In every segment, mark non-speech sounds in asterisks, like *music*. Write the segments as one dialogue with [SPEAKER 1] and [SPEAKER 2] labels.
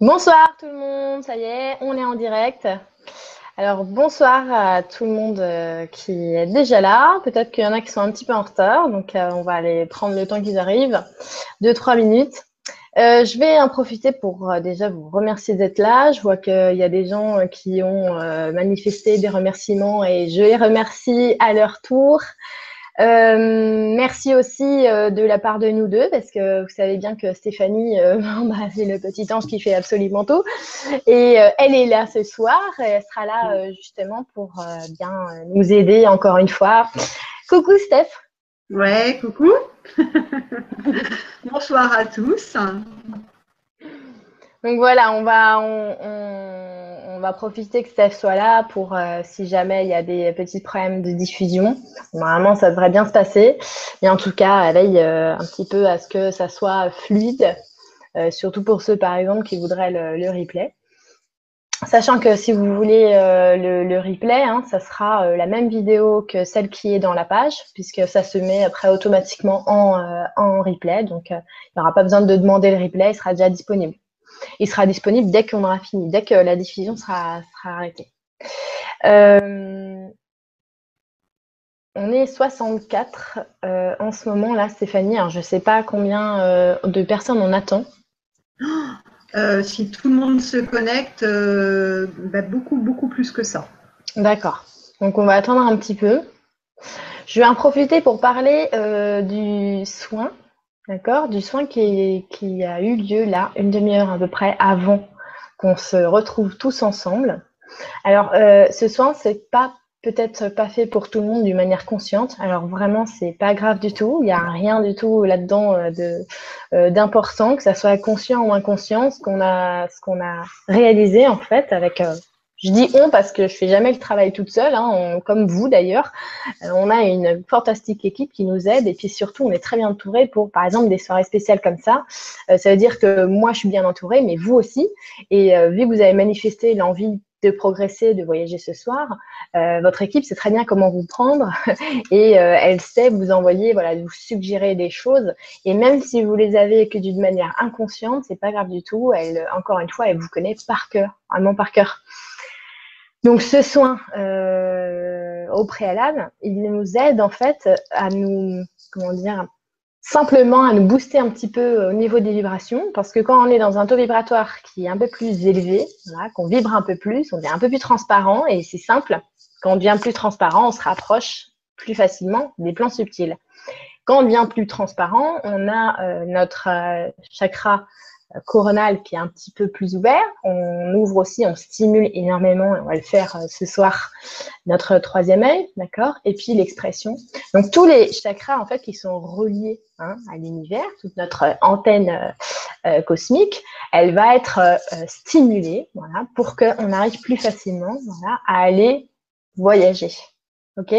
[SPEAKER 1] Bonsoir tout le monde, ça y est, on est en direct. Alors bonsoir à tout le monde euh, qui est déjà là. Peut-être qu'il y en a qui sont un petit peu en retard, donc euh, on va aller prendre le temps qu'ils arrivent, deux trois minutes. Euh, je vais en profiter pour déjà vous remercier d'être là. Je vois qu'il y a des gens qui ont manifesté des remerciements et je les remercie à leur tour. Euh, merci aussi euh, de la part de nous deux, parce que vous savez bien que Stéphanie, euh, *laughs* bah, c'est le petit ange qui fait absolument tout. Et elle est là ce soir, et elle sera là justement pour bien nous aider encore une fois. Coucou Steph.
[SPEAKER 2] Ouais, coucou. *laughs* Bonsoir à tous.
[SPEAKER 1] Donc voilà, on va, on, va profiter que Steph soit là pour euh, si jamais il y a des petits problèmes de diffusion. Normalement, ça devrait bien se passer. Mais en tout cas, elle veille euh, un petit peu à ce que ça soit fluide, euh, surtout pour ceux, par exemple, qui voudraient le, replay. Sachant que si vous voulez le, replay, hein, ça sera la même vidéo que celle qui est dans la page, puisque ça se met après automatiquement en, en replay. Donc, il n'y aura pas besoin de demander le replay, il sera déjà disponible. Il sera disponible dès qu'on aura fini, dès que la diffusion sera, arrêtée. Euh, on est 64 euh, en ce moment là, Stéphanie. je ne sais pas combien euh, de personnes on attend. *gasps*
[SPEAKER 2] si tout le monde se connecte, bah, beaucoup, beaucoup plus que ça.
[SPEAKER 1] D'accord. Donc on va attendre un petit peu. Je vais en profiter pour parler du soin D'accord, du soin qui, a eu lieu là, une demi-heure à peu près avant qu'on se retrouve tous ensemble. Alors, euh, ce soin, c'est pas peut-être pas fait pour tout le monde d'une manière consciente. Alors vraiment, c'est pas grave du tout. Il n'y a rien du tout là-dedans euh, euh, d'important, que ça soit conscient ou inconscient, ce qu'on a ce qu'on a réalisé en fait avec je dis on parce que je fais jamais le travail toute seule, hein, comme vous d'ailleurs. Euh, on a une fantastique équipe qui nous aide et puis surtout on est très bien entouré pour par exemple des soirées spéciales comme ça. Euh, ça veut dire que moi je suis bien entourée, mais vous aussi. Et euh, vu que vous avez manifesté l'envie de progresser, de voyager ce soir, votre équipe sait très bien comment vous prendre *laughs* et elle sait vous envoyer, voilà, vous suggérer des choses. Et même si vous les avez que d'une manière inconsciente, c'est pas grave du tout. Elle, encore une fois, elle vous connaît par cœur, vraiment par cœur. Donc ce soin euh, au préalable, il nous aide en fait à nous, comment dire, simplement à nous booster un petit peu au niveau des vibrations, parce que quand on est dans un taux vibratoire qui est un peu plus élevé, qu'on vibre un peu plus, on devient un peu plus transparent, et c'est simple, quand on devient plus transparent, on se rapproche plus facilement des plans subtils. Quand on devient plus transparent, on a euh, notre euh, chakra coronal qui est un petit peu plus ouvert. On ouvre aussi, on stimule énormément, et on va le faire euh, ce soir, notre troisième œil, d'accord? Et puis l'expression. Donc tous les chakras, en fait, qui sont reliés hein, à l'univers, toute notre antenne euh, euh, cosmique, elle va être stimulée, voilà, pour qu'on arrive plus facilement, voilà, à aller voyager. Ok?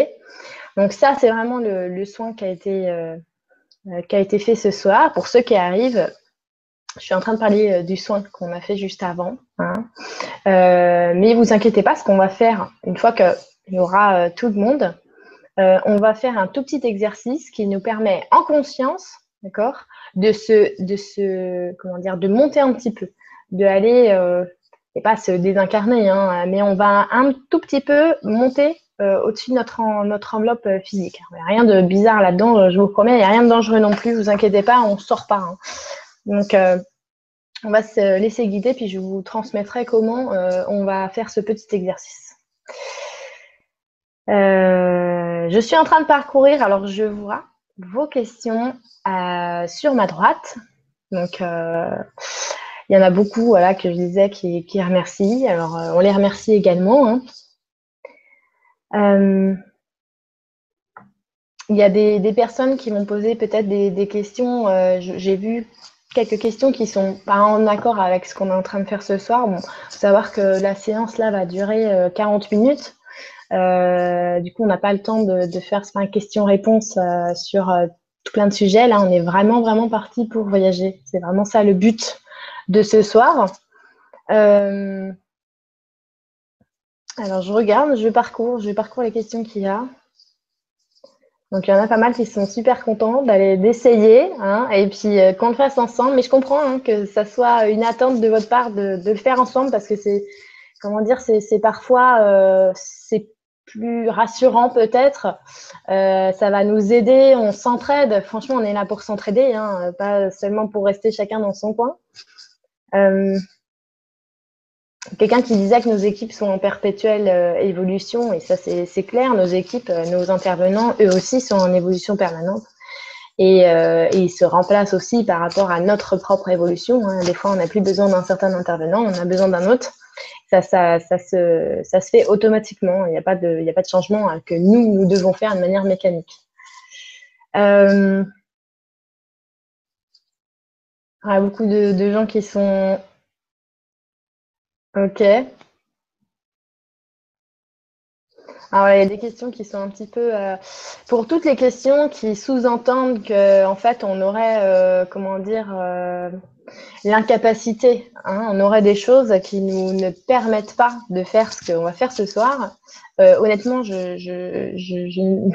[SPEAKER 1] Donc ça, c'est vraiment le, soin qui a été qui a été fait ce soir. Pour ceux qui arrivent, je suis en train de parler euh, du soin qu'on a fait juste avant. Hein. Euh, mais vous inquiétez pas, ce qu'on va faire une fois qu'il y aura euh, tout le monde, on va faire un tout petit exercice qui nous permet en conscience, d'accord, de se, de se, comment dire, de monter un petit peu, de aller, et pas se désincarner, hein, mais on va un tout petit peu monter au-dessus de notre, enveloppe physique. Il n'y a rien de bizarre là-dedans, je vous promets, il n'y a rien de dangereux non plus, vous inquiétez pas, on ne sort pas. Hein. Donc, euh, on va se laisser guider, puis je vous transmettrai comment euh, on va faire ce petit exercice. Euh, je suis en train de parcourir, alors je vois vos questions sur ma droite. Donc, il y en a beaucoup voilà, que je disais qui, remercient. Alors, on les remercie également. Hein. il y a des, personnes qui m'ont posé peut-être des, questions. J'ai vu quelques questions qui sont pas en accord avec ce qu'on est en train de faire ce soir. Bon, faut savoir que la séance là va durer 40 euh, minutes. Euh, du coup, on n'a pas le temps de, de faire un question-réponse euh, sur tout plein de sujets. Là, on est vraiment, vraiment parti pour voyager. C'est vraiment ça le but de ce soir. Alors, je regarde, je parcours, je parcours les questions qu'il y a. Donc, il y en a pas mal qui sont super contents d'aller d'essayer hein, et puis euh, qu'on le fasse ensemble. Mais je comprends hein, que ça soit une attente de votre part de, de le faire ensemble parce que c'est, comment dire, c'est parfois, euh, c'est plus rassurant peut-être. Euh, ça va nous aider, on s'entraide. Franchement, on est là pour s'entraider, hein, pas seulement pour rester chacun dans son coin. Quelqu'un qui disait que nos équipes sont en perpétuelle euh, évolution, et ça c'est clair, nos équipes, euh, nos intervenants, eux aussi sont en évolution permanente. Et, euh, ils se remplacent aussi par rapport à notre propre évolution. Hein. Des fois, on n'a plus besoin d'un certain intervenant, on a besoin d'un autre. Ça, ça, ça, se, ça se fait automatiquement. Il n'y a, pas de, il a pas de changement hein, que nous, nous devons faire de manière mécanique. Il y a beaucoup de gens qui sont Ok. Alors, il y a des questions qui sont un petit peu. Euh, pour toutes les questions qui sous-entendent qu'en fait, on aurait, euh, comment dire, euh, l'incapacité. Hein, on aurait des choses qui nous ne permettent pas de faire ce qu'on va faire ce soir. Euh, honnêtement, je, je, je,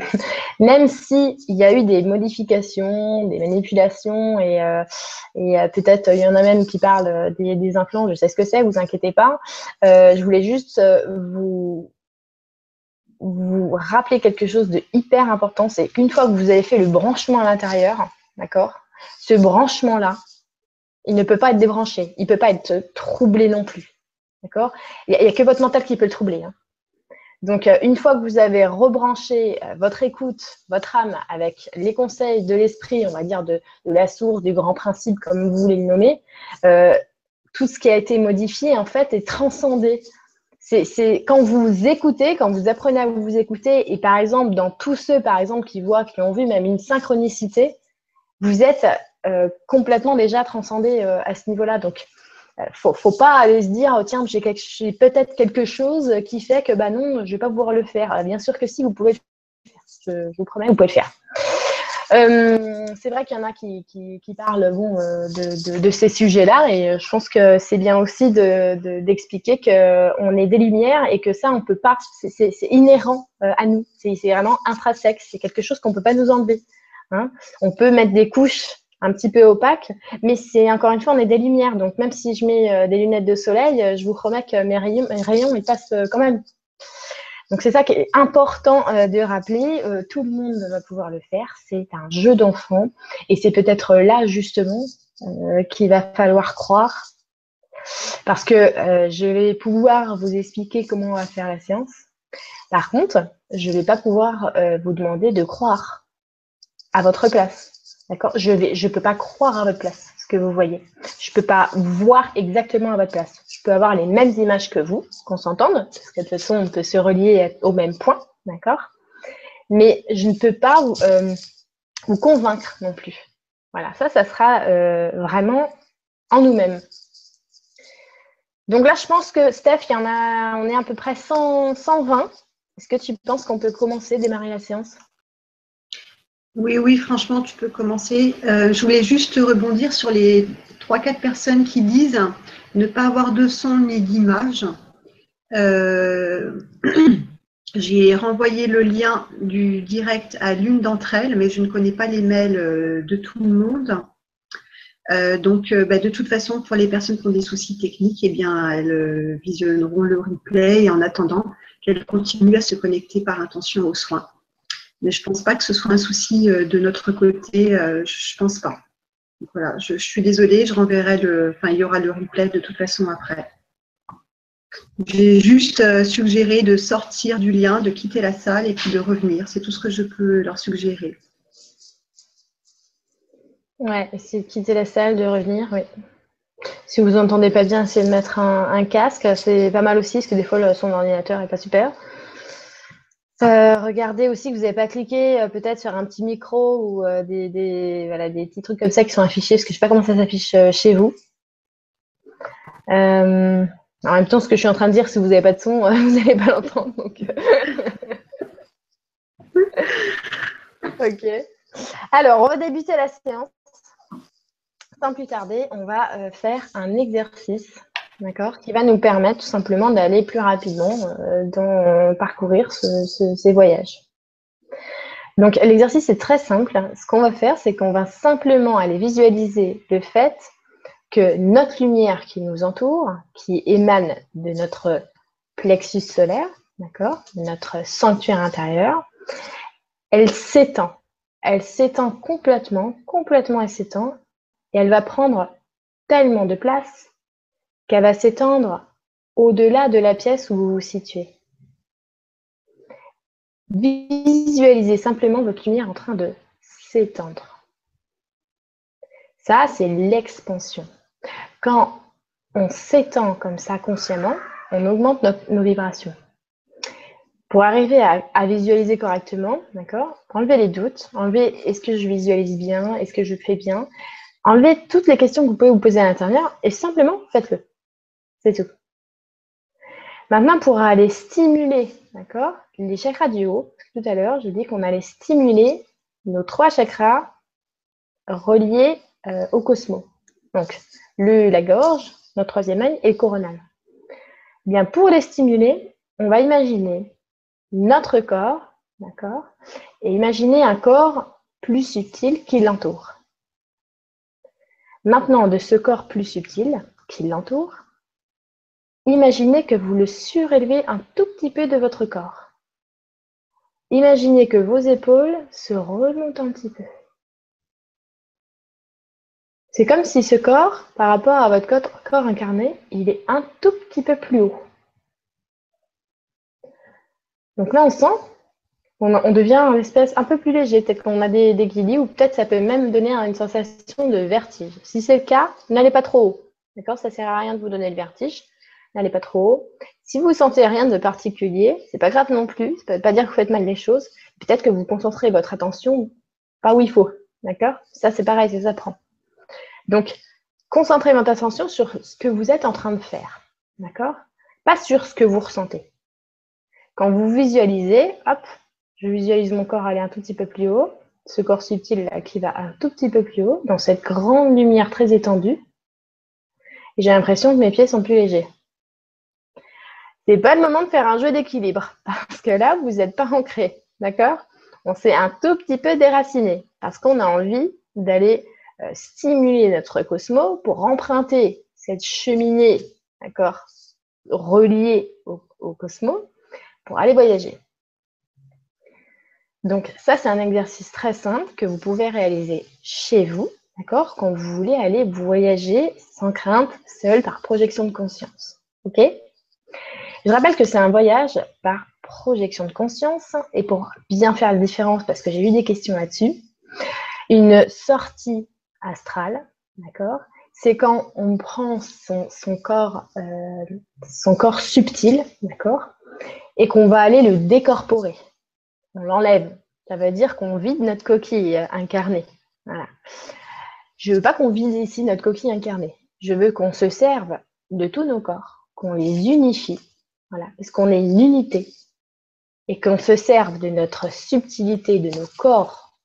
[SPEAKER 1] *laughs* même s'il y a eu des modifications, des manipulations, et, euh, euh, peut-être il y en a même qui parlent des, implants, je sais ce que c'est, vous inquiétez pas. je voulais juste vous, rappeler quelque chose de hyper important, c'est qu'une fois que vous avez fait le branchement à l'intérieur, d'accord, ce branchement-là, il ne peut pas être débranché, il ne peut pas être troublé non plus. D'accord? Il n'y a, que votre mental qui peut le troubler. Hein. Donc, euh, une fois que vous avez rebranché euh, votre écoute, votre âme avec les conseils de l'esprit, on va dire de, la source, du grand principe, comme vous voulez le nommer, euh, tout ce qui a été modifié, en fait, est transcendé. C'est quand vous écoutez, quand vous apprenez à vous écouter, et par exemple, dans tous ceux, par exemple, qui voient, qui ont vu même une synchronicité, vous êtes complètement déjà transcendé euh, à ce niveau-là. Donc, euh, faut, faut pas aller se dire, oh, tiens, j'ai peut-être quelque chose qui fait que, bah non, je vais pas pouvoir le faire. bien sûr que si, vous pouvez le faire. Je, vous promets, vous pouvez le faire. c'est vrai qu'il y en a qui, parlent de, ces sujets-là et je pense que c'est bien aussi d'expliquer de, qu'on est des lumières et que ça, on peut pas, c'est inhérent à nous, c'est vraiment intrinsèque, c'est quelque chose qu'on peut pas nous enlever. Hein. On peut mettre des couches un petit peu opaque, mais c'est encore une fois, on est des lumières. Donc même si je mets euh, des lunettes de soleil, euh, je vous promets que mes rayons, passent euh, quand même. Donc c'est ça qui est important de rappeler. tout le monde va pouvoir le faire. C'est un jeu d'enfant et c'est peut-être là justement qu'il va falloir croire, parce que je vais pouvoir vous expliquer comment on va faire la séance. Par contre, je ne vais pas pouvoir vous demander de croire à votre place. D'accord? Je ne je peux pas croire à votre place ce que vous voyez. Je ne peux pas voir exactement à votre place. Je peux avoir les mêmes images que vous, qu'on s'entende, parce que de toute façon, on peut se relier au même point. D'accord? Mais je ne peux pas vous, euh, vous, convaincre non plus. Voilà, ça, ça sera euh, vraiment en nous-mêmes. Donc là, je pense que Steph, il y en a, on est à peu près 100, 120. Est-ce que tu penses qu'on peut commencer, démarrer la séance?
[SPEAKER 2] Oui, oui, franchement, tu peux commencer. Euh, je voulais juste rebondir sur les trois, quatre personnes qui disent ne pas avoir de son ni d'image. Euh, *clears throat* j'ai renvoyé le lien du direct à l'une d'entre elles, mais je ne connais pas les mails euh, de tout le monde. donc, bah, de toute façon, pour les personnes qui ont des soucis techniques, eh bien, elles visionneront le replay et en attendant qu'elles continuent à se connecter par intention aux soins. Mais je ne pense pas que ce soit un souci euh, de notre côté. Euh, je ne pense pas. voilà, je, suis désolée, je renverrai le. Enfin, il y aura le replay de toute façon après. J'ai juste euh, suggéré de sortir du lien, de quitter la salle et puis de revenir. C'est tout ce que je peux leur suggérer.
[SPEAKER 1] Ouais, essayer de quitter la salle, de revenir, oui. Si vous n'entendez pas bien, essayez de mettre un, casque. C'est pas mal aussi, parce que des fois, son d'ordinateur n'est pas super. Euh, regardez aussi que vous n'avez pas cliqué euh, peut-être sur un petit micro ou euh, des, petits trucs comme ça qui sont affichés, parce que je ne sais pas comment ça s'affiche chez vous. en même temps, ce que je suis en train de dire, si vous n'avez pas de son, *laughs* vous n'allez pas l'entendre. *laughs* ok. Alors, on la séance. Sans plus tarder, on va faire un exercice D'accord, qui va nous permettre tout simplement d'aller plus rapidement euh, dans parcourir ces voyages. Donc l'exercice est très simple. Ce qu'on va faire, c'est qu'on va simplement aller visualiser le fait que notre lumière qui nous entoure, qui émane de notre plexus solaire, notre sanctuaire intérieur, elle s'étend. Elle s'étend complètement, complètement elle s'étend, et elle va prendre tellement de place qu'elle va s'étendre au-delà de la pièce où vous vous situez. Visualisez simplement votre lumière en train de s'étendre. Ça, c'est l'expansion. Quand on s'étend comme ça consciemment, on augmente nos vibrations. Pour arriver à, visualiser correctement, d'accord Enlevez les doutes, enlevez est-ce que je visualise bien, est-ce que je fais bien Enlevez toutes les questions que vous pouvez vous poser à l'intérieur et simplement faites-le. C'est tout. Maintenant, pour aller stimuler, d'accord, les chakras du haut, tout à l'heure, j'ai dit qu'on allait stimuler nos trois chakras reliés euh, au cosmos. Donc, le, la gorge, notre troisième œil et le coronal. Bien, pour les stimuler, on va imaginer notre corps, d'accord Et imaginer un corps plus subtil qui l'entoure. Maintenant, de ce corps plus subtil qui l'entoure, imaginez que vous le surélevez un tout petit peu de votre corps. Imaginez que vos épaules se remontent un petit peu. C'est comme si ce corps, par rapport à votre corps incarné, il est un tout petit peu plus haut. Donc là, on sent, on, devient une espèce un peu plus léger. Peut-être qu'on a des, des ou peut-être ça peut même donner une sensation de vertige. Si c'est le cas, n'allez pas trop haut. D'accord? Ça sert à rien de vous donner le vertige. N'allez pas trop haut. Si vous sentez rien de particulier, c'est pas grave non plus. Ça ne veut pas dire que vous faites mal les choses. Peut-être que vous concentrez votre attention pas où il faut. D'accord? Ça, c'est pareil, ça s'apprend. Donc, concentrez votre attention sur ce que vous êtes en train de faire. D'accord? Pas sur ce que vous ressentez. Quand vous visualisez, hop, je visualise mon corps aller un tout petit peu plus haut, ce corps subtil qui va un tout petit peu plus haut, dans cette grande lumière très étendue. J'ai l'impression que mes pieds sont plus légers. C'est pas le moment de faire un jeu d'équilibre, *laughs* parce que là, vous n'êtes pas ancré, d'accord? On s'est un tout petit peu déraciné, parce qu'on a envie d'aller euh, stimuler notre cosmos pour emprunter cette cheminée, d'accord, reliée au, au cosmos, pour aller voyager. Donc ça, c'est un exercice très simple que vous pouvez réaliser chez vous, d'accord, quand vous voulez aller voyager sans crainte, seul, par projection de conscience. OK? Je rappelle que c'est un voyage par projection de conscience et pour bien faire la différence, parce que j'ai eu des questions là-dessus, une sortie astrale, d'accord? C'est quand on prend son, corps, euh, son corps subtil, d'accord, et qu'on va aller le décorporer. On l'enlève. Ça veut dire qu'on vide notre coquille incarnée. Voilà. Je veux pas qu'on vide ici notre coquille incarnée. Je veux qu'on se serve de tous nos corps, qu'on les unifie. Voilà. Parce qu'on est unité. Et qu'on se serve de notre subtilité, de nos corps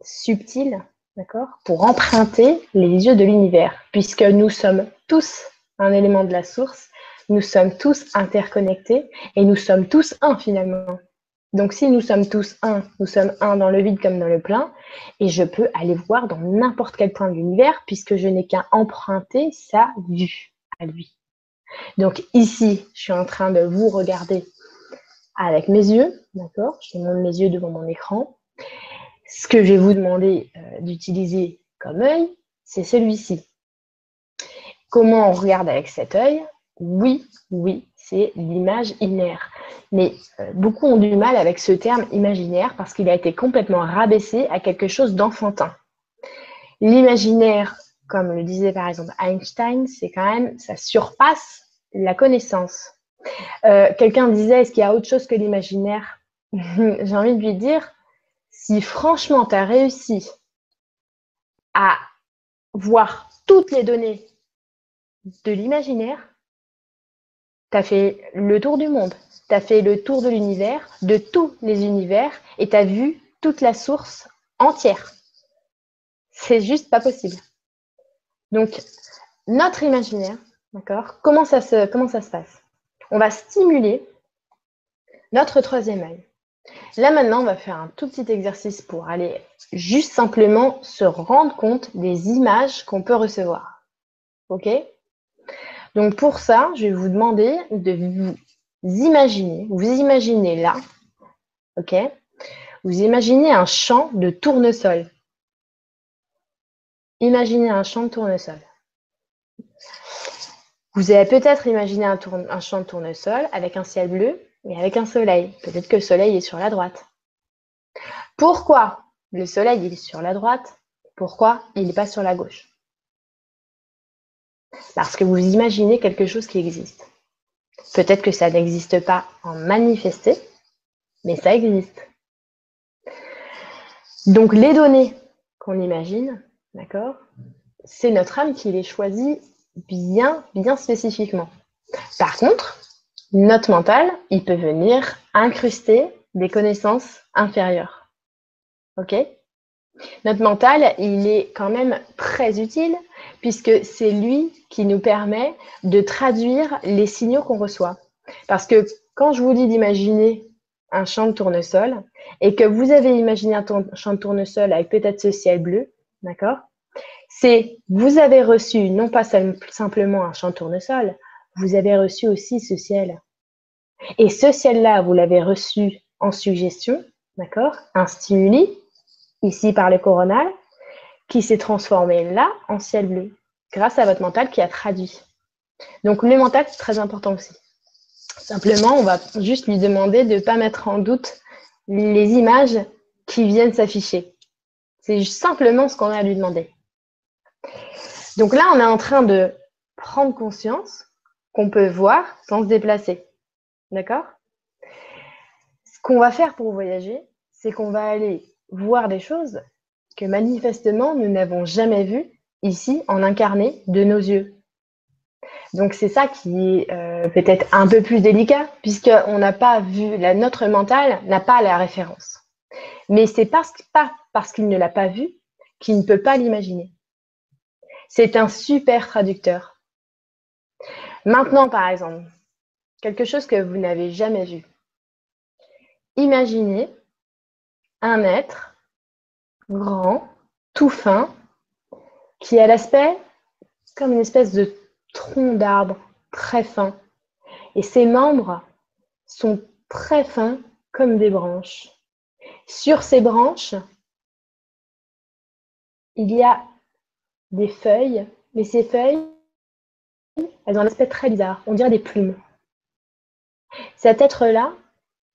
[SPEAKER 1] subtils, d'accord, pour emprunter les yeux de l'univers, puisque nous sommes tous un élément de la source nous sommes tous interconnectés et nous sommes tous un finalement. Donc si nous sommes tous un, nous sommes un dans le vide comme dans le plein, et je peux aller voir dans n'importe quel point de l'univers puisque je n'ai qu'à emprunter sa vue à lui. Donc ici, je suis en train de vous regarder avec mes yeux, d'accord? Je monte mes yeux devant mon écran. Ce que je vais vous demander euh, d'utiliser comme œil, c'est celui-ci. Comment on regarde avec cet œil? Oui, oui, c'est l'image inaire. Mais euh, beaucoup ont du mal avec ce terme imaginaire parce qu'il a été complètement rabaissé à quelque chose d'enfantin. L'imaginaire, comme le disait par exemple Einstein, c'est quand même, ça surpasse la connaissance. Euh, quelqu'un disait, est-ce qu'il y a autre chose que l'imaginaire? *laughs* J'ai envie de lui dire, si franchement tu as réussi à voir toutes les données de l'imaginaire, tu as fait le tour du monde, tu as fait le tour de l'univers, de tous les univers, et tu as vu toute la source entière. C'est juste pas possible. Donc, notre imaginaire, d'accord, comment, ça se, passe? On va stimuler notre troisième œil. Là maintenant, on va faire un tout petit exercice pour aller juste simplement se rendre compte des images qu'on peut recevoir. OK? Donc pour ça, je vais vous demander de vous imaginer, vous imaginez là, OK? Vous imaginez un champ de tournesol. Imaginez un champ de tournesol. Vous avez peut-être imaginé un, champ de tournesol avec un ciel bleu et avec un soleil. Peut-être que le soleil est sur la droite. Pourquoi le soleil est sur la droite? Pourquoi il n'est pas sur la gauche? Parce que vous imaginez quelque chose qui existe. Peut-être que ça n'existe pas en manifesté, mais ça existe. Donc les données qu'on imagine, d'accord, c'est notre âme qui les choisit bien, bien spécifiquement. Par contre, notre mental, il peut venir incruster des connaissances inférieures. OK? Notre mental, il est quand même très utile puisque c'est lui qui nous permet de traduire les signaux qu'on reçoit. Parce que quand je vous dis d'imaginer un champ de tournesol et que vous avez imaginé un champ de tournesol avec peut-être ce ciel bleu, d'accord? C'est vous avez reçu non pas simplement un champ tournesol, vous avez reçu aussi ce ciel. Et ce ciel-là, vous l'avez reçu en suggestion, d'accord? Un stimuli, ici par le coronal, qui s'est transformé là en ciel bleu, grâce à votre mental qui a traduit. Donc le mental, c'est très important aussi. Simplement, on va juste lui demander de ne pas mettre en doute les images qui viennent s'afficher. C'est simplement ce qu'on a à lui demander. Donc là, on est en train de prendre conscience qu'on peut voir sans se déplacer. D'accord? Ce qu'on va faire pour voyager, c'est qu'on va aller voir des choses que manifestement nous n'avons jamais vues ici en incarné de nos yeux. Donc c'est ça qui est euh, peut-être un peu plus délicat puisqu'on n'a pas vu, notre mental n'a pas la référence. Mais c'est pas parce qu'il ne l'a pas vu qu'il ne peut pas l'imaginer. C'est un super traducteur. Maintenant, par exemple, quelque chose que vous n'avez jamais vu. Imaginez un être grand, tout fin, qui a l'aspect comme une espèce de tronc d'arbre très fin. Et ses membres sont très fins comme des branches. Sur ces branches, il y a des feuilles, mais ces feuilles, elles ont un aspect très bizarre. On dirait des plumes. Cet être-là,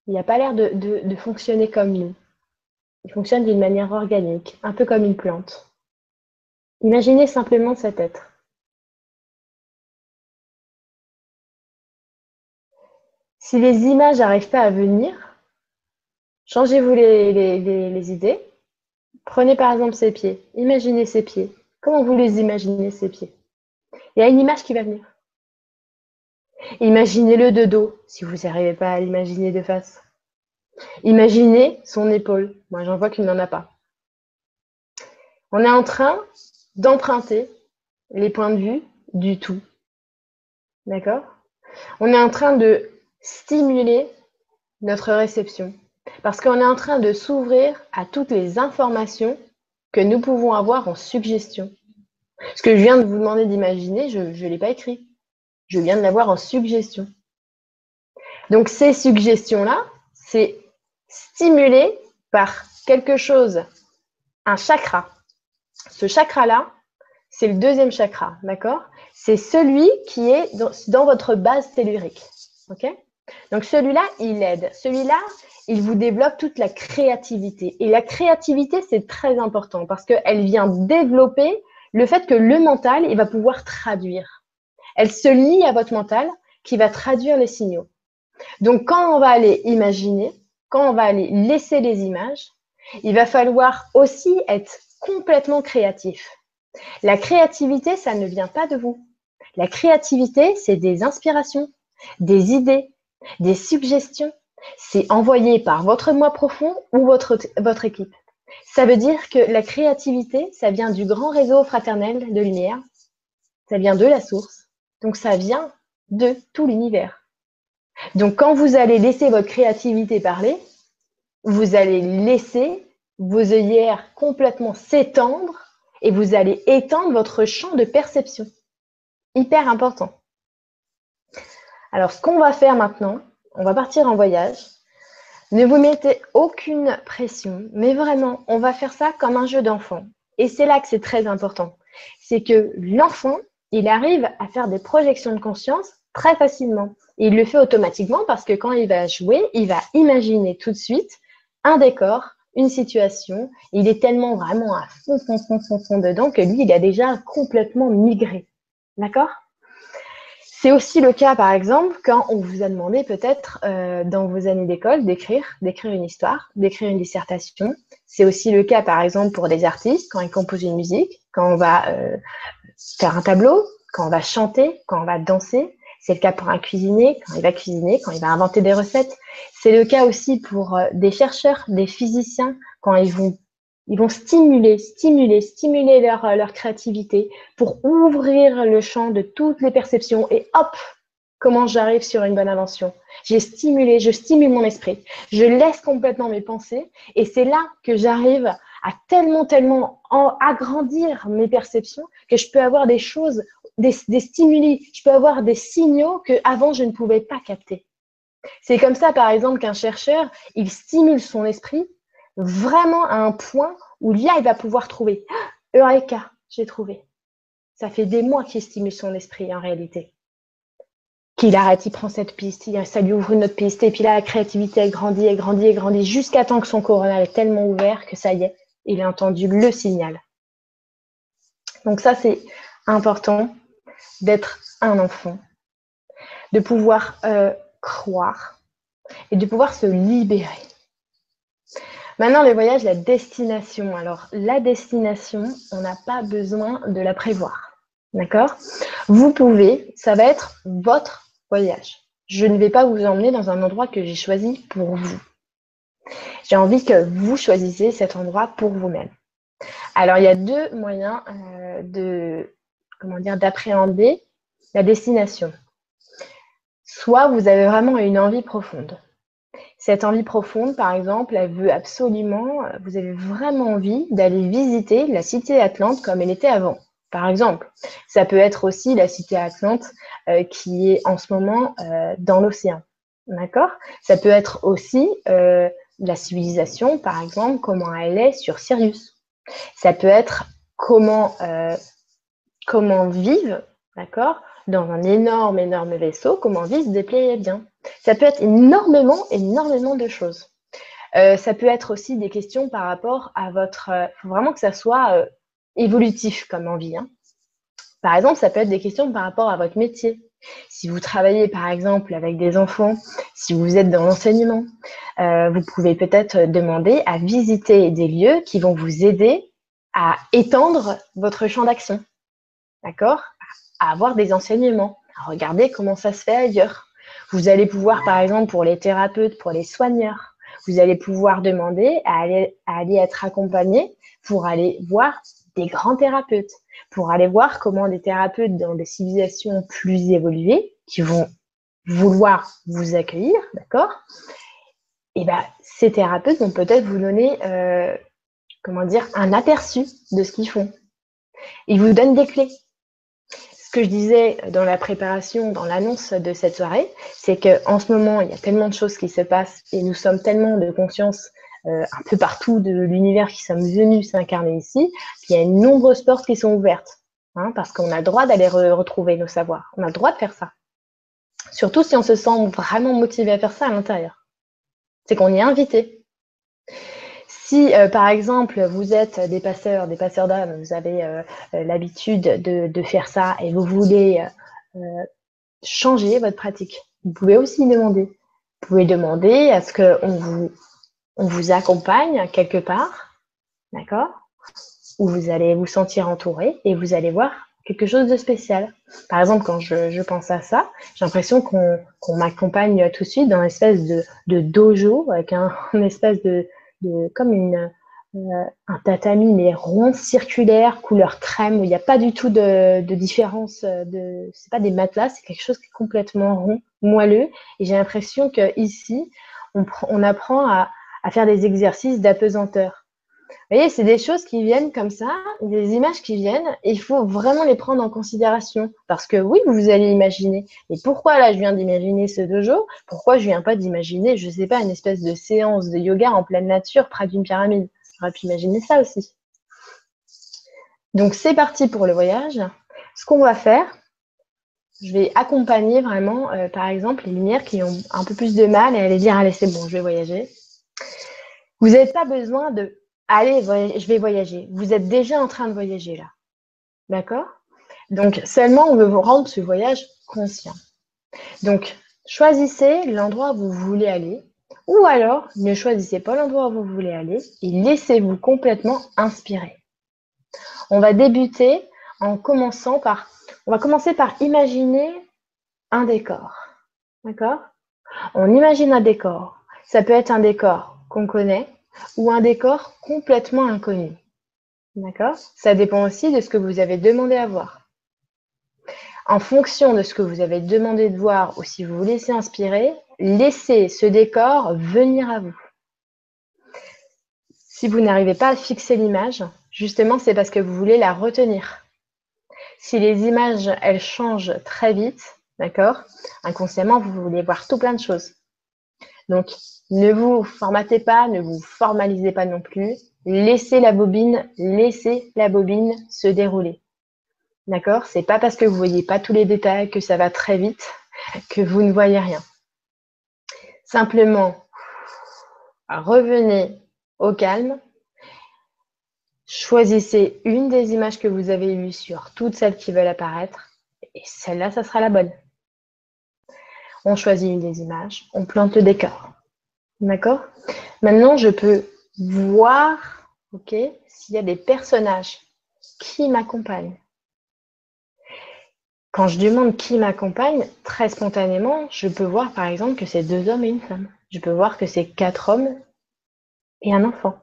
[SPEAKER 1] il n'a pas l'air de, fonctionner comme nous. Il fonctionne d'une manière organique, un peu comme une plante. Imaginez simplement cet être. Si les images n'arrivent pas à venir, changez-vous les, idées. Prenez par exemple ses pieds. Imaginez ses pieds. Comment vous les imaginez, ces pieds? Il y a une image qui va venir. Imaginez-le de dos, si vous n'arrivez pas à l'imaginer de face. Imaginez son épaule. Moi, j'en vois qu'il n'en a pas. On est en train d'emprunter les points de vue du tout. D'accord? On est en train de stimuler notre réception. Parce qu'on est en train de s'ouvrir à toutes les informations que nous pouvons avoir en suggestion. Ce que je viens de vous demander d'imaginer, je ne l'ai pas écrit. Je viens de l'avoir en suggestion. Donc ces suggestions-là, c'est stimulé par quelque chose, un chakra. Ce chakra-là, c'est le deuxième chakra, d'accord? C'est celui qui est dans, votre base tellurique. ok? Donc celui-là, il aide. Celui-là, il vous développe toute la créativité. Et la créativité, c'est très important parce qu'elle vient développer le fait que le mental, il va pouvoir traduire. Elle se lie à votre mental qui va traduire les signaux. Donc, quand on va aller imaginer, quand on va aller laisser les images, il va falloir aussi être complètement créatif. La créativité, ça ne vient pas de vous. La créativité, c'est des inspirations, des idées, des suggestions. C'est envoyé par votre moi profond ou votre, équipe. Ça veut dire que la créativité, ça vient du grand réseau fraternel de lumière, ça vient de la source, donc ça vient de tout l'univers. Donc quand vous allez laisser votre créativité parler, vous allez laisser vos œillères complètement s'étendre et vous allez étendre votre champ de perception. Hyper important. Alors, ce qu'on va faire maintenant, on va partir en voyage. Ne vous mettez aucune pression, mais vraiment, on va faire ça comme un jeu d'enfant. Et c'est là que c'est très important. C'est que l'enfant, il arrive à faire des projections de conscience très facilement. Il le fait automatiquement parce que quand il va jouer, il va imaginer tout de suite un décor, une situation. Il est tellement vraiment à fond, fond, fond, fond, fond dedans que lui, il a déjà complètement migré. D'accord? C'est aussi le cas, par exemple, quand on vous a demandé peut-être euh, dans vos années d'école d'écrire, d'écrire une histoire, d'écrire une dissertation. C'est aussi le cas, par exemple, pour des artistes quand ils composent une musique, quand on va euh, faire un tableau, quand on va chanter, quand on va danser. C'est le cas pour un cuisinier, quand il va cuisiner, quand il va inventer des recettes. C'est le cas aussi pour euh, des chercheurs, des physiciens, quand ils vont, ils vont stimuler, stimuler, stimuler leur, euh, leur créativité pour ouvrir le champ de toutes les perceptions et hop, comment j'arrive sur une bonne invention. J'ai stimulé, je stimule mon esprit, je laisse complètement mes pensées et c'est là que j'arrive à tellement, tellement agrandir mes perceptions que je peux avoir des choses des, stimuli, je peux avoir des signaux que avant je ne pouvais pas capter. C'est comme ça, par exemple, qu'un chercheur, il stimule son esprit vraiment à un point où là, il va pouvoir trouver *gasps* Eureka, j'ai trouvé. Ça fait des mois qu'il stimule son esprit en réalité. Qu'il arrête, il prend cette piste, ça lui ouvre une autre piste, et puis là, la créativité, elle grandit, elle grandit, elle grandit, jusqu'à temps que son coronal est tellement ouvert que ça y est, il a entendu le signal. Donc ça, c'est important d'être un enfant, de pouvoir euh, croire et de pouvoir se libérer. Maintenant, le voyage, la destination. Alors, la destination, on n'a pas besoin de la prévoir. D'accord? Vous pouvez, ça va être votre voyage. Je ne vais pas vous emmener dans un endroit que j'ai choisi pour vous. J'ai envie que vous choisissiez cet endroit pour vous-même. Alors, il y a deux moyens euh, de, d'appréhender la destination. Soit vous avez vraiment une envie profonde. Cette envie profonde, par exemple, elle veut absolument, vous avez vraiment envie d'aller visiter la cité Atlante comme elle était avant. Par exemple, ça peut être aussi la cité Atlante euh, qui est en ce moment euh, dans l'océan. D'accord? Ça peut être aussi euh, la civilisation, par exemple, comment elle est sur Sirius. Ça peut être comment comment d'accord, dans un énorme, énorme vaisseau, comment vivent se déployer bien. Ça peut être énormément, énormément de choses. Euh, ça peut être aussi des questions par rapport à votre... Il euh, faut vraiment que ça soit euh, évolutif comme envie. Hein. Par exemple, ça peut être des questions par rapport à votre métier. Si vous travaillez par exemple avec des enfants, si vous êtes dans l'enseignement, vous pouvez peut-être demander à visiter des lieux qui vont vous aider à étendre votre champ d'action d'accord? À avoir des enseignements, à regarder comment ça se fait ailleurs. Vous allez pouvoir, par exemple, pour les thérapeutes, pour les soigneurs, vous allez pouvoir demander à aller, être accompagné pour aller voir des grands thérapeutes, pour aller voir comment des thérapeutes dans des civilisations plus évoluées, qui vont vouloir vous accueillir, d'accord? Et ben, ces thérapeutes vont peut-être vous donner, euh, comment dire, un aperçu de ce qu'ils font. Ils vous donnent des clés que je disais dans la préparation, dans l'annonce de cette soirée, c'est qu'en ce moment, il y a tellement de choses qui se passent et nous sommes tellement de conscience euh, un peu partout de l'univers qui sommes venus s'incarner ici, qu'il y a une nombreuses portes qui sont ouvertes. Hein, parce qu'on a le droit d'aller retrouver nos savoirs. On a le droit de faire ça. Surtout si on se sent vraiment motivé à faire ça à l'intérieur. C'est qu'on y est invité. Si, euh, par exemple, vous êtes des passeurs, des passeurs d'âmes, vous avez euh, euh, l'habitude de, faire ça et vous voulez changer votre pratique, vous pouvez aussi demander. Vous pouvez demander à ce qu'on vous, accompagne quelque part, d'accord? Où vous allez vous sentir entouré et vous allez voir quelque chose de spécial. Par exemple, quand je, pense à ça, j'ai l'impression qu'on m'accompagne tout de suite dans une espèce de, dojo avec un, *laughs* espèce de, comme une, euh, un tatami, mais rond, circulaire, couleur crème, où il n'y a pas du tout de, de différence. Euh, de, c'est pas des matelas, c'est quelque chose qui est complètement rond, moelleux. Et j'ai l'impression que ici, on, on apprend à, à faire des exercices d'apesanteur. Vous voyez, c'est des choses qui viennent comme ça, des images qui viennent, il faut vraiment les prendre en considération. Parce que oui, vous allez imaginer. Et pourquoi là, je viens d'imaginer ce dojo? Pourquoi je viens pas d'imaginer, je sais pas, une espèce de séance de yoga en pleine nature près d'une pyramide? J'aurais pu imaginer ça aussi. Donc c'est parti pour le voyage. Ce qu'on va faire, je vais accompagner vraiment, euh, par exemple, les lumières qui ont un peu plus de mal et aller dire allez c'est bon, je vais voyager. Vous n'avez pas besoin de allez, je vais voyager. Vous êtes déjà en train de voyager là. D'accord? Donc seulement on veut vous rendre ce voyage conscient. Donc choisissez l'endroit où vous voulez aller ou alors ne choisissez pas l'endroit où vous voulez aller et laissez-vous complètement inspirer. On va débuter en commençant par, on va commencer par imaginer un décor. D'accord? On imagine un décor. Ça peut être un décor qu'on connaît ou un décor complètement inconnu. D'accord? Ça dépend aussi de ce que vous avez demandé à voir. En fonction de ce que vous avez demandé de voir ou si vous vous laissez inspirer, laissez ce décor venir à vous. Si vous n'arrivez pas à fixer l'image, Justement, c'est parce que vous voulez la retenir. Si les images, elles changent très vite, d'accord? Inconsciemment, vous voulez voir tout plein de choses. Donc, ne vous formatez pas, ne vous formalisez pas non plus. Laissez la bobine, laissez la bobine se dérouler. D'accord? C'est pas parce que vous voyez pas tous les détails que ça va très vite que vous ne voyez rien. Simplement, revenez au calme, Choisissez une des images que vous avez eues sur toutes celles qui veulent apparaître et celle-là, ça sera la bonne. On choisit une des images, on plante le décor. D'accord Maintenant, je peux voir ok, s'il y a des personnages qui m'accompagnent. Quand je demande qui m'accompagne, très spontanément, je peux voir par exemple que c'est deux hommes et une femme. Je peux voir que c'est quatre hommes et un enfant.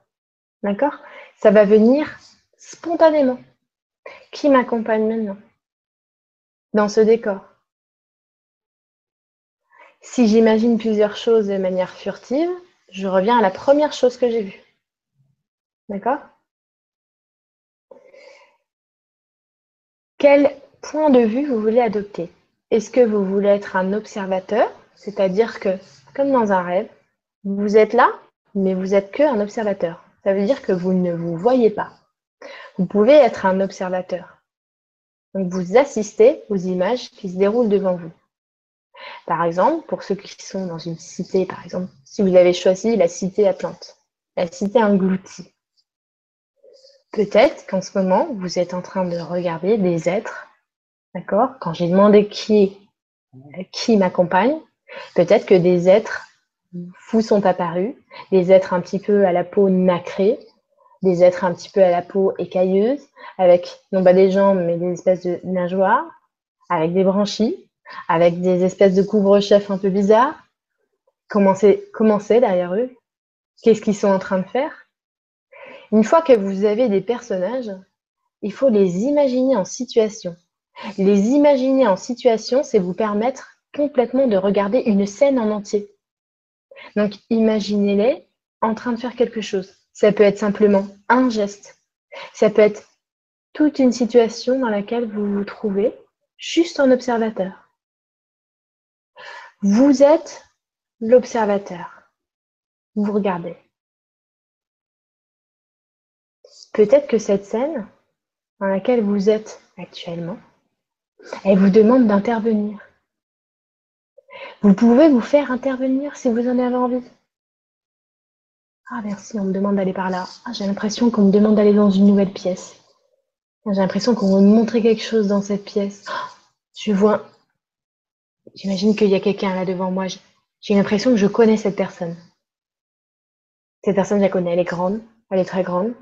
[SPEAKER 1] D'accord? Ça va venir spontanément. Qui m'accompagne maintenant? Dans ce décor Si j'imagine plusieurs choses de manière furtive, je reviens à la première chose que j'ai vue. D'accord? Quel point de vue vous voulez adopter? Est-ce que vous voulez être un observateur, c'est-à-dire que, comme dans un rêve, vous êtes là, mais vous êtes que un observateur ça veut dire que vous ne vous voyez pas. Vous pouvez être un observateur. Donc vous assistez aux images qui se déroulent devant vous. Par exemple, pour ceux qui sont dans une cité, par exemple, si vous avez choisi la cité Atlante, la cité engloutie, peut-être qu'en ce moment, vous êtes en train de regarder des êtres, d'accord? Quand j'ai demandé qui, qui m'accompagne, peut-être que des êtres fous sont apparus, des êtres un petit peu à la peau nacrée, des êtres un petit peu à la peau écailleuse, avec non pas des jambes, mais des espèces de nageoires, avec des branchies, avec des espèces de couvre-chefs un peu bizarres. Comment c'est derrière eux? Qu'est-ce qu'ils sont en train de faire? Une fois que vous avez des personnages, il faut les imaginer en situation. Les imaginer en situation, c'est vous permettre complètement de regarder une scène en entier. Donc, imaginez-les en train de faire quelque chose. Ça peut être simplement un geste. Ça peut être toute une situation dans laquelle vous vous trouvez juste en observateur. Vous êtes l'observateur. Vous regardez. Peut-être que cette scène dans laquelle vous êtes actuellement, elle vous demande d'intervenir. Vous pouvez vous faire intervenir si vous en avez envie. Ah merci, on me demande d'aller par là. Ah, j'ai l'impression qu'on me demande d'aller dans une nouvelle pièce. J'ai l'impression qu'on va me montrer quelque chose dans cette pièce. Ah, je vois. J'imagine qu'il y a quelqu'un là devant moi. J'ai l'impression que je connais cette personne. Cette personne, je la connais. Elle est grande. Elle est très grande.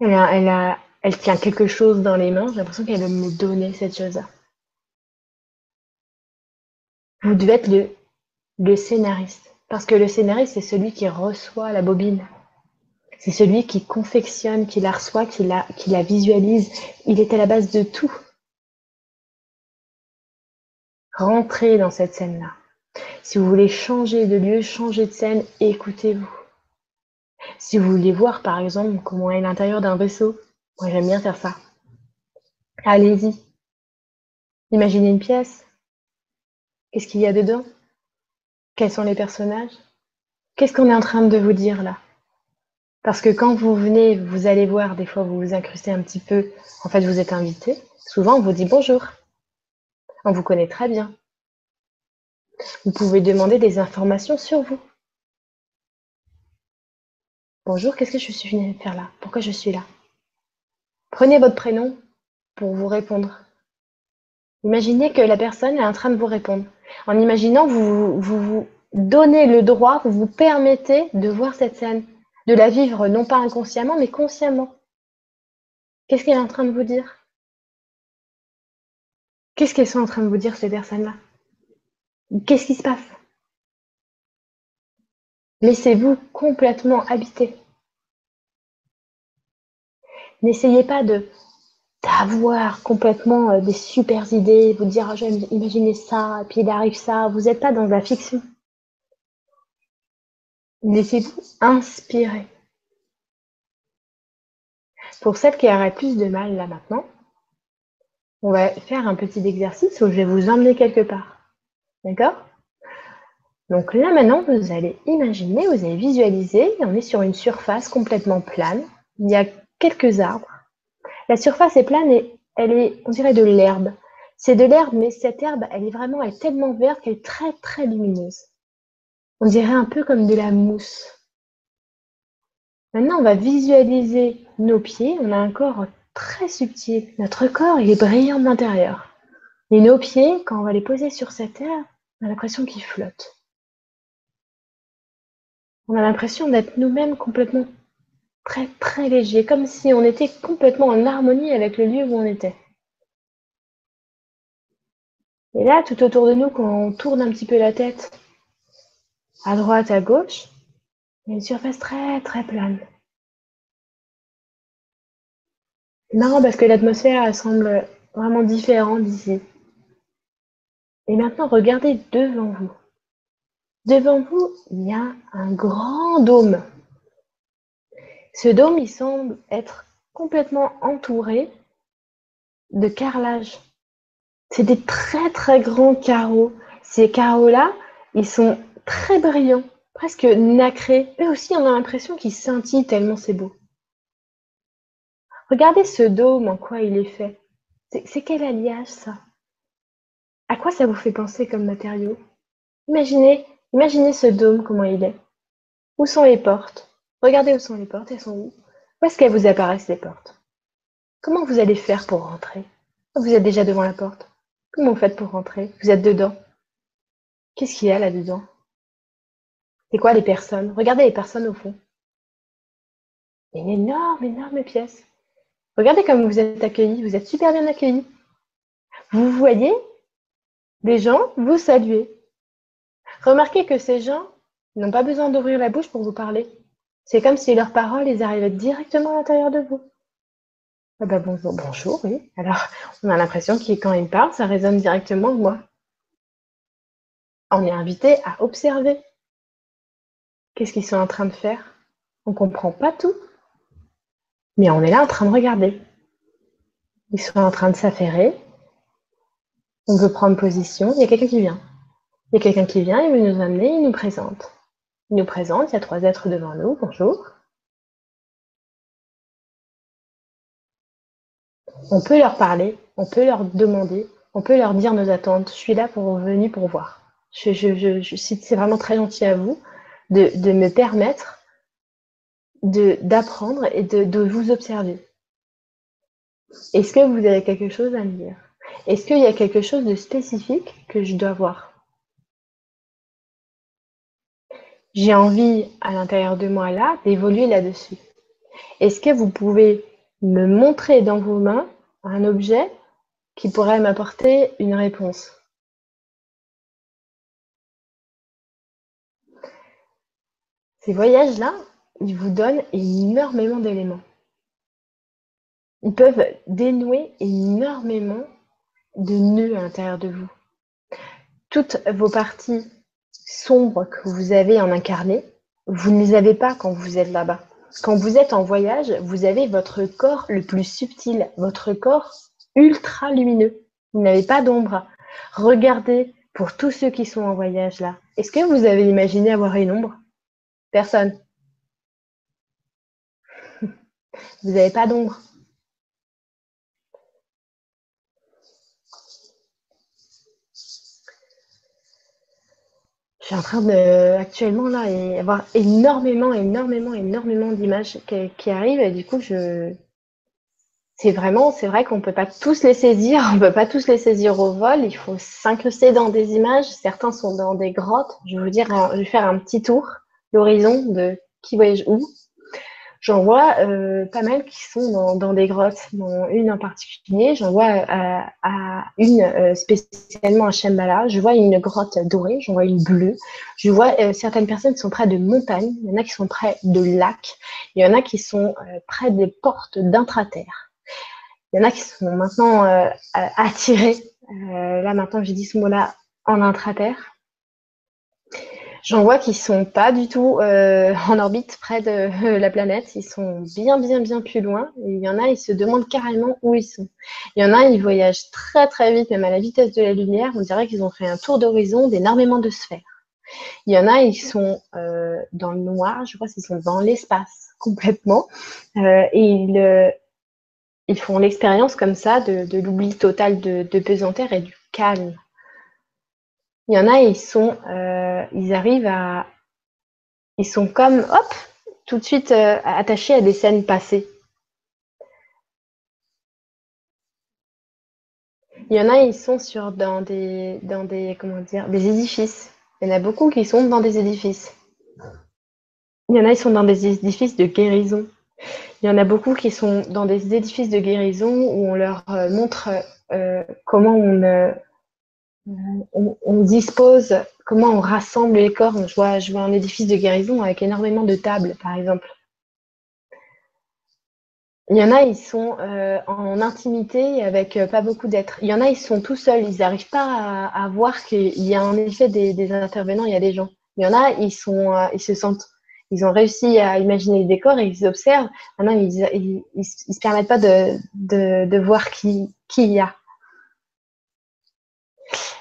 [SPEAKER 1] Elle, elle, a, elle tient quelque chose dans les mains. J'ai l'impression qu'elle veut me donner cette chose-là. Vous devez être le, scénariste. Parce que le scénariste, c'est celui qui reçoit la bobine. C'est celui qui confectionne, qui la reçoit, qui la visualise. Il est à la base de tout. Rentrez dans cette scène-là. Si vous voulez changer de lieu, changer de scène, écoutez-vous. Si vous voulez voir, par exemple, comment est l'intérieur d'un vaisseau, moi j'aime bien faire ça. Allez-y. Imaginez une pièce. Qu'est-ce qu'il y a dedans? Quels sont les personnages? Qu'est-ce qu'on est en train de vous dire là? Parce que quand vous venez, vous allez voir, des fois vous vous incrustez un petit peu, en fait vous êtes invité, souvent on vous dit bonjour. On vous connaît très bien. Vous pouvez demander des informations sur vous. Bonjour, qu'est-ce que je suis venue faire là? Pourquoi je suis là? Prenez votre prénom pour vous répondre. Imaginez que la personne est en train de vous répondre. En imaginant, vous vous, donnez le droit, vous vous permettez de voir cette scène, de la vivre non pas inconsciemment, mais consciemment. Qu'est-ce qu'elle est en train de vous dire? Qu'est-ce qu'elles sont en train de vous dire, ces personnes-là? Qu'est-ce qui se passe? Laissez-vous complètement habiter. N'essayez pas d'avoir complètement euh, des super idées, vous dire ah, imaginez ça, puis il arrive ça. Vous n'êtes pas dans la fiction. Laissez-vous inspirer. Pour celles qui auraient plus de mal là maintenant, on va faire un petit exercice où je vais vous emmener quelque part. D'accord? Donc là maintenant, vous allez imaginer, vous allez visualiser, on est sur une surface complètement plane. Il y a quelques arbres. La surface est plane et elle est, on dirait de l'herbe. C'est de l'herbe, mais cette herbe, elle est vraiment, elle est tellement verte qu'elle est très très lumineuse. On dirait un peu comme de la mousse. Maintenant, on va visualiser nos pieds. On a un corps très subtil. Notre corps, il est brillant de l'intérieur. Et nos pieds, quand on va les poser sur cette terre, on a l'impression qu'ils flottent. On a l'impression d'être nous-mêmes complètement très très légers, comme si on était complètement en harmonie avec le lieu où on était. Et là, tout autour de nous, quand on tourne un petit peu la tête à droite, à gauche, il y a une surface très très plane. Non, parce que l'atmosphère semble vraiment différente d'ici. Et maintenant, regardez devant vous. Devant vous, il y a un grand dôme. Ce dôme, il semble être complètement entouré de carrelage. C'est des très très grands carreaux. Ces carreaux-là, ils sont très brillants, presque nacrés. Eux aussi, on a l'impression qu'ils scintillent tellement c'est beau. Regardez ce dôme, en quoi il est fait. C'est quel alliage ça? À quoi ça vous fait penser comme matériau? Imaginez, imaginez ce dôme, comment il est. Où sont les portes? Regardez où sont les portes, elles sont où? Où est-ce qu'elles vous apparaissent les portes? Comment vous allez faire pour rentrer? Vous êtes déjà devant la porte. Comment vous faites pour rentrer? Vous êtes dedans. Qu'est-ce qu'il y a là-dedans? C'est quoi les personnes? Regardez les personnes au fond. Une énorme, énorme pièce. Regardez comme vous êtes accueillis. Vous êtes super bien accueillis. Vous voyez des gens vous saluer. Remarquez que ces gens n'ont pas besoin d'ouvrir la bouche pour vous parler. C'est comme si leurs paroles les arrivaient directement à l'intérieur de vous. Ah bah bonjour, bonjour, oui. Alors, on a l'impression que quand ils parlent, ça résonne directement en moi. On est invité à observer. Qu'est-ce qu'ils sont en train de faire? On ne comprend pas tout, mais on est là en train de regarder. Ils sont en train de s'affairer. On veut prendre position. Il y a quelqu'un qui vient. Il y a quelqu'un qui vient, il veut nous amener, il nous présente. Il nous présente, il y a trois êtres devant nous. Bonjour. On peut leur parler, on peut leur demander, on peut leur dire nos attentes. Je suis là pour venir pour voir. C'est vraiment très gentil à vous de, me permettre d'apprendre et de, vous observer. Est-ce que vous avez quelque chose à me dire? Est-ce qu'il y a quelque chose de spécifique que je dois voir? J'ai envie à l'intérieur de moi là d'évoluer là-dessus. Est-ce que vous pouvez me montrer dans vos mains un objet qui pourrait m'apporter une réponse? Ces voyages-là, ils vous donnent énormément d'éléments. Ils peuvent dénouer énormément de nœuds à l'intérieur de vous. Toutes vos parties sombres que vous avez en incarné, vous ne les avez pas quand vous êtes là-bas. Quand vous êtes en voyage, vous avez votre corps le plus subtil, votre corps ultra lumineux. Vous n'avez pas d'ombre. Regardez pour tous ceux qui sont en voyage là. Est-ce que vous avez imaginé avoir une ombre? Personne. Vous n'avez pas d'ombre. Je suis en train de, actuellement, avoir énormément, énormément, énormément d'images qui, arrivent du coup, c'est vraiment, c'est vrai qu'on peut pas tous les saisir, on peut pas tous les saisir au vol, il faut s'incruster dans des images. Certains sont dans des grottes. Je vais vous dire, je vais faire un petit tour d'horizon de qui voyage où. J'en vois euh, pas mal qui sont dans, des grottes, dont une en particulier. J'en vois euh, à, une euh, spécialement à Shambhala. Je vois une grotte dorée, j'en vois une bleue. Je vois certaines personnes qui sont près de montagnes, il y en a qui sont près de lacs, il y en a qui sont près des portes d'intraterre. Il y en a qui sont maintenant attirés, là maintenant j'ai dit ce mot-là, en intraterre. J'en vois qui sont pas du tout euh, en orbite près de euh, la planète. Ils sont bien, bien, bien plus loin. Et il y en a, ils se demandent carrément où ils sont. Il y en a, ils voyagent très, très vite, même à la vitesse de la lumière. On dirait qu'ils ont fait un tour d'horizon d'énormément de sphères. Il y en a, ils sont euh, dans le noir. Je crois qu'ils sont dans l'espace complètement. et ils, font l'expérience comme ça de, l'oubli total de, de pesanteur et du calme. Il y en a, ils sont, euh, ils arrivent à, ils sont comme, hop, tout de suite euh, attachés à des scènes passées. Il y en a, ils sont sur dans des, dans des, comment dire, des édifices. Il y en a beaucoup qui sont dans des édifices. Il y en a, ils sont dans des édifices de guérison. Il y en a beaucoup qui sont dans des édifices de guérison où on leur euh, montre comment on, on, dispose, comment on rassemble les corps. Je vois, un édifice de guérison avec énormément de tables, par exemple. Il y en a, ils sont euh, en intimité avec euh, pas beaucoup d'êtres. Il y en a, ils sont tout seuls. Ils n'arrivent pas à, voir qu'il y a en effet des, intervenants, il y a des gens. Il y en a, ils, euh, se sentent, ils ont réussi à imaginer les décors et ils observent. Maintenant, ils ne se permettent pas de, de, voir qui, qui il y a.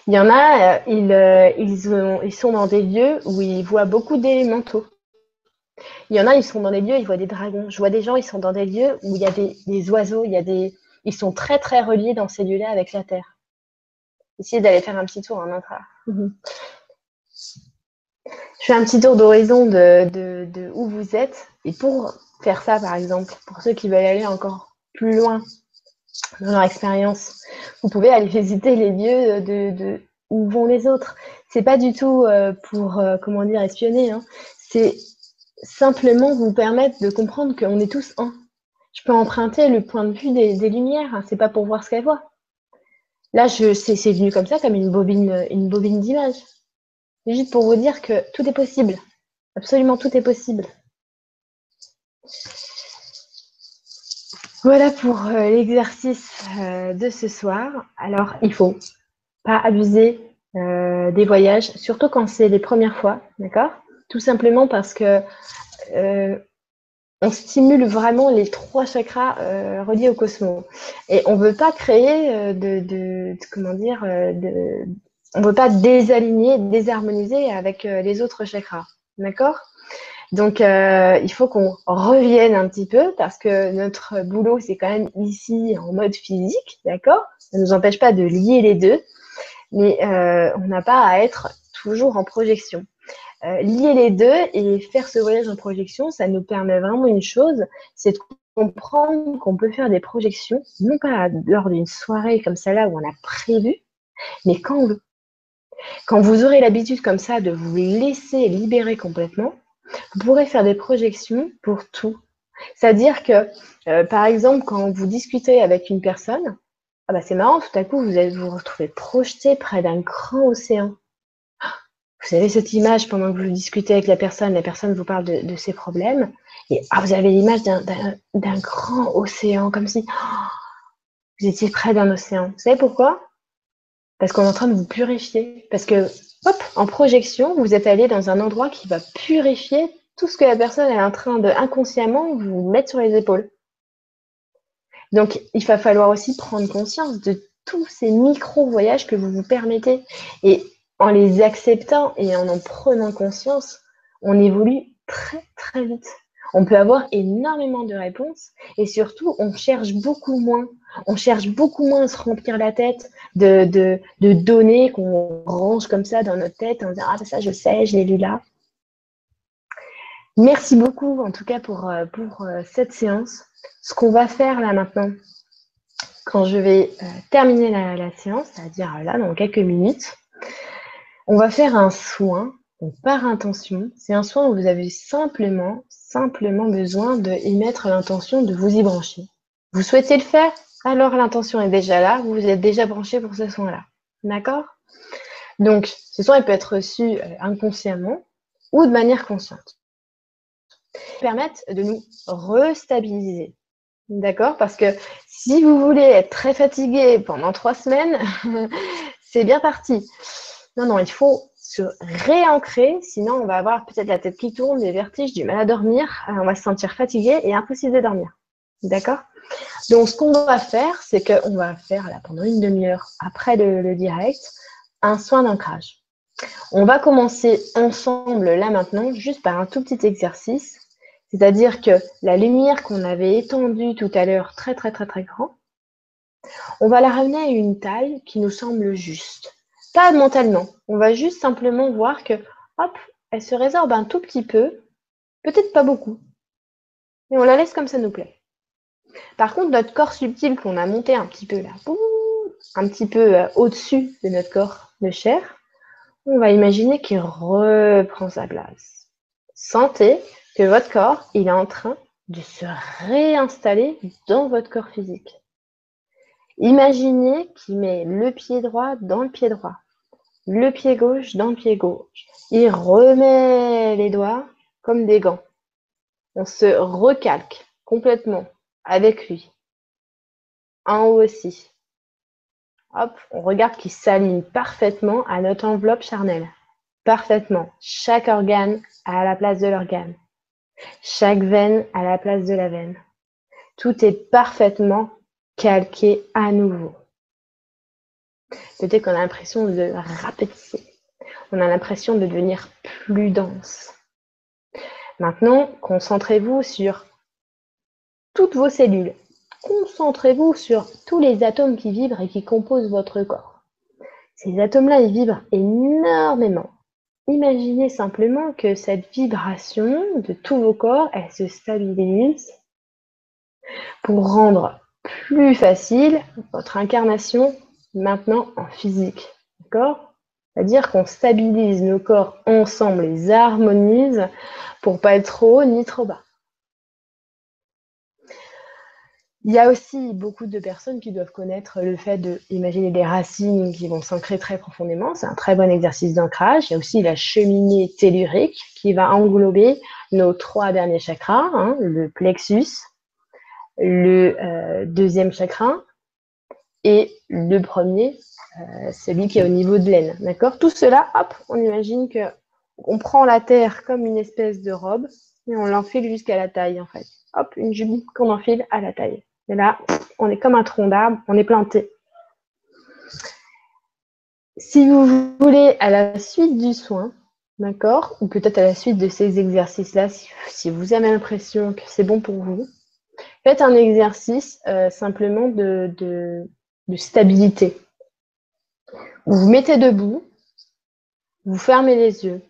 [SPEAKER 1] Il y en a, euh, ils, euh, sont dans des lieux où ils voient beaucoup d'élémentaux. Il y en a, ils sont dans des lieux, ils voient des dragons. Je vois des gens, ils sont dans des lieux où il y a des, oiseaux, il y a des, ils sont très très reliés dans ces lieux-là avec la terre. Essayez d'aller faire un petit tour en intra. Mhm. Je fais un petit tour d'horizon de, de, de, où vous êtes. Et pour faire ça, par exemple, pour ceux qui veulent aller encore plus loin dans leur expérience. Vous pouvez aller visiter les lieux de, où vont les autres. C'est pas du tout euh, pour euh, comment dire espionner. Hein. C'est simplement vous permettre de comprendre qu'on est tous un. Je peux emprunter le point de vue des, lumières. Hein. C'est pas pour voir ce qu'elles voient. Là, c'est, venu comme ça, comme une bobine, une bobine d'image. Juste pour vous dire que tout est possible. Absolument tout est possible. Voilà pour euh, l'exercice euh, de ce soir. Alors, il faut pas abuser euh, des voyages, surtout quand c'est les premières fois, d'accord? Tout simplement parce que on stimule vraiment les trois chakras reliés au cosmos. Et on ne veut pas créer de, comment dire, on ne veut pas désaligner, désharmoniser avec les autres chakras, d'accord? Donc, euh, il faut qu'on revienne un petit peu parce que notre boulot, c'est quand même ici en mode physique, d'accord? Ça ne nous empêche pas de lier les deux, mais euh, on n'a pas à être toujours en projection. Euh, lier les deux et faire ce voyage en projection, ça nous permet vraiment une chose, c'est de comprendre qu'on peut faire des projections, non pas lors d'une soirée comme celle-là où on a prévu, mais quand. Quand vous aurez l'habitude comme ça de vous laisser libérer complètement, vous pourrez faire des projections pour tout. C'est-à-dire que, euh, par exemple, quand vous discutez avec une personne, ah bah c'est marrant, tout à coup, vous vous retrouver projeté près d'un grand océan. *gasps* Vous avez cette image pendant que vous discutez avec la personne, la personne vous parle de, ses problèmes, et ah, vous avez l'image d'un grand océan, comme si *gasps* vous étiez près d'un océan. Vous savez pourquoi? Parce qu'on est en train de vous purifier, parce que hop, en projection, vous êtes allé dans un endroit qui va purifier tout ce que la personne est en train de inconsciemment vous mettre sur les épaules. Donc, il va falloir aussi prendre conscience de tous ces micro-voyages que vous vous permettez. Et en les acceptant et en en prenant conscience, on évolue très, très vite. On peut avoir énormément de réponses et surtout, on cherche beaucoup moins. On cherche beaucoup moins à se remplir la tête de, de, données qu'on range comme ça dans notre tête en disant Ah, ça, je sais, je l'ai lu là. Merci beaucoup, en tout cas, pour, euh, pour euh, cette séance. Ce qu'on va faire là maintenant, quand je vais euh, terminer la, séance, c'est-à-dire là, dans quelques minutes, on va faire un soin par intention. C'est un soin où vous avez simplement, simplement besoin de y mettre l'intention de vous y brancher. Vous souhaitez le faire Alors l'intention est déjà là, vous êtes déjà branché pour ce soin-là. D'accord? Donc, ce soin il peut être reçu inconsciemment ou de manière consciente permettre de nous restabiliser. D'accord? Parce que si vous voulez être très fatigué pendant trois semaines, *laughs* c'est bien parti. Non, non, il faut se réancrer, sinon on va avoir peut-être la tête qui tourne, des vertiges, du mal à dormir, euh, on va se sentir fatigué et impossible de dormir. D'accord? Donc ce qu'on va faire, c'est qu'on va faire pendant une demi-heure après le direct un soin d'ancrage. On va commencer ensemble là maintenant, juste par un tout petit exercice c'est-à-dire que la lumière qu'on avait étendue tout à l'heure, très très très très grand, on va la ramener à une taille qui nous semble juste. Pas mentalement, on va juste simplement voir que, hop, elle se résorbe un tout petit peu, peut-être pas beaucoup. Et on la laisse comme ça nous plaît. Par contre, notre corps subtil qu'on a monté un petit peu là, un petit peu euh, au-dessus de notre corps de chair, on va imaginer qu'il reprend sa place. Sentez que votre corps, il est en train de se réinstaller dans votre corps physique. Imaginez qu'il met le pied droit dans le pied droit, le pied gauche dans le pied gauche. Il remet les doigts comme des gants. On se recalque complètement avec lui. En haut aussi. Hop, on regarde qu'il s'aligne parfaitement à notre enveloppe charnelle. Parfaitement. Chaque organe à la place de l'organe. Chaque veine à la place de la veine. Tout est parfaitement calqué à nouveau. Peut-être qu'on a l'impression de rapetisser. On a l'impression de devenir plus dense. Maintenant, concentrez-vous sur toutes vos cellules. Concentrez-vous sur tous les atomes qui vibrent et qui composent votre corps. Ces atomes-là, ils vibrent énormément. Imaginez simplement que cette vibration de tous vos corps, elle se stabilise pour rendre plus facile votre incarnation maintenant en physique. D'accord? C'est-à-dire qu'on stabilise nos corps ensemble, les harmonise pour pas être trop haut ni trop bas. Il y a aussi beaucoup de personnes qui doivent connaître le fait d'imaginer des racines qui vont s'ancrer très profondément. C'est un très bon exercice d'ancrage. Il y a aussi la cheminée tellurique qui va englober nos trois derniers chakras, hein, le plexus, le euh, deuxième chakra et le premier, euh, celui qui est au niveau de l'aine. D'accord? Tout cela, hop, on imagine que on prend la terre comme une espèce de robe et on l'enfile jusqu'à la taille en fait. Hop, une jupe qu'on enfile à la taille. Et là, on est comme un tronc d'arbre, on est planté. Si vous voulez, à la suite du soin, d'accord, ou peut-être à la suite de ces exercices-là, si, vous avez l'impression que c'est bon pour vous, faites un exercice euh, simplement de, de stabilité. Vous vous mettez debout, vous fermez les yeux.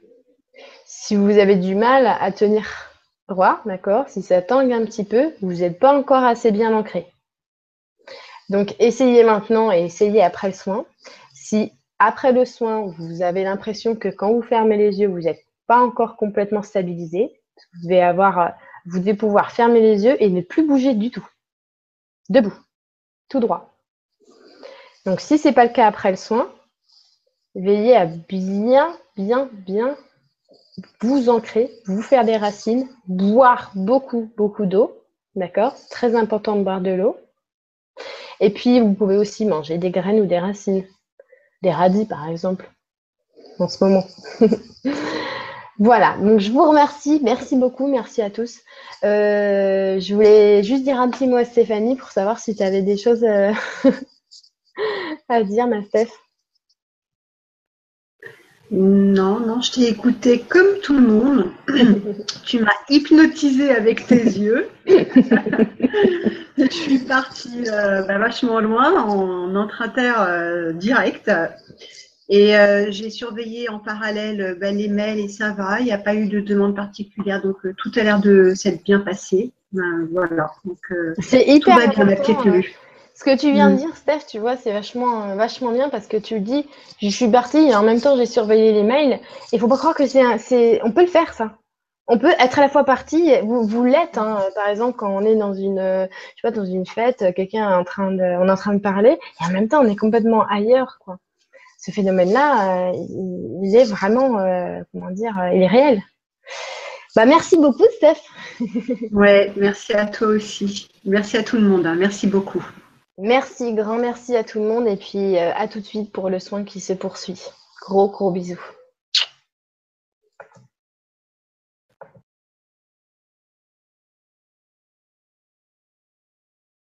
[SPEAKER 1] Si vous avez du mal à tenir droit, d'accord Si ça tangue un petit peu, vous n'êtes pas encore assez bien ancré. Donc, essayez maintenant et essayez après le soin. Si après le soin, vous avez l'impression que quand vous fermez les yeux, vous n'êtes pas encore complètement stabilisé, vous devez, avoir, vous devez pouvoir fermer les yeux et ne plus bouger du tout. Debout, tout droit. Donc, si ce n'est pas le cas après le soin, veillez à bien, bien, bien vous ancrer, vous faire des racines, boire beaucoup, beaucoup d'eau. D'accord? Très important de boire de l'eau. Et puis, vous pouvez aussi manger des graines ou des racines. Des radis, par exemple. en ce moment. *laughs* voilà, donc je vous remercie, merci beaucoup, merci à tous. Euh, je voulais juste dire un petit mot à Stéphanie pour savoir si tu avais des choses euh, *laughs* à dire, ma Steph.
[SPEAKER 2] Non, non, je t'ai écouté comme tout le monde. *laughs* tu m'as hypnotisé avec tes yeux. *laughs* je suis partie euh, bah, vachement loin en intraterre euh, direct. Et euh, j'ai surveillé en parallèle bah, les mails et ça va. Il n'y a pas eu de demande particulière, donc tout a l'air de s'être bien passé. Ben, voilà.
[SPEAKER 1] c'est hyper tout va bien, ce que tu viens de mm. dire, Steph, tu vois, c'est vachement, euh, vachement bien parce que tu le dis, je suis partie et en même temps j'ai surveillé les mails. Il faut pas croire que c'est, on peut le faire ça. On peut être à la fois partie, vous, vous l'êtes, hein, par exemple quand on est dans une, je sais pas, dans une fête, quelqu'un est en train de, on est en train de parler et en même temps on est complètement ailleurs, quoi. Ce phénomène-là, euh, il, est vraiment, euh, comment dire, il est réel. Bah merci beaucoup, Steph. *laughs*
[SPEAKER 2] ouais, merci à toi aussi. Merci à tout le monde. Hein. Merci beaucoup.
[SPEAKER 1] Merci, grand merci à tout le monde et puis euh, à tout de suite pour le soin qui se poursuit. Gros, gros bisous.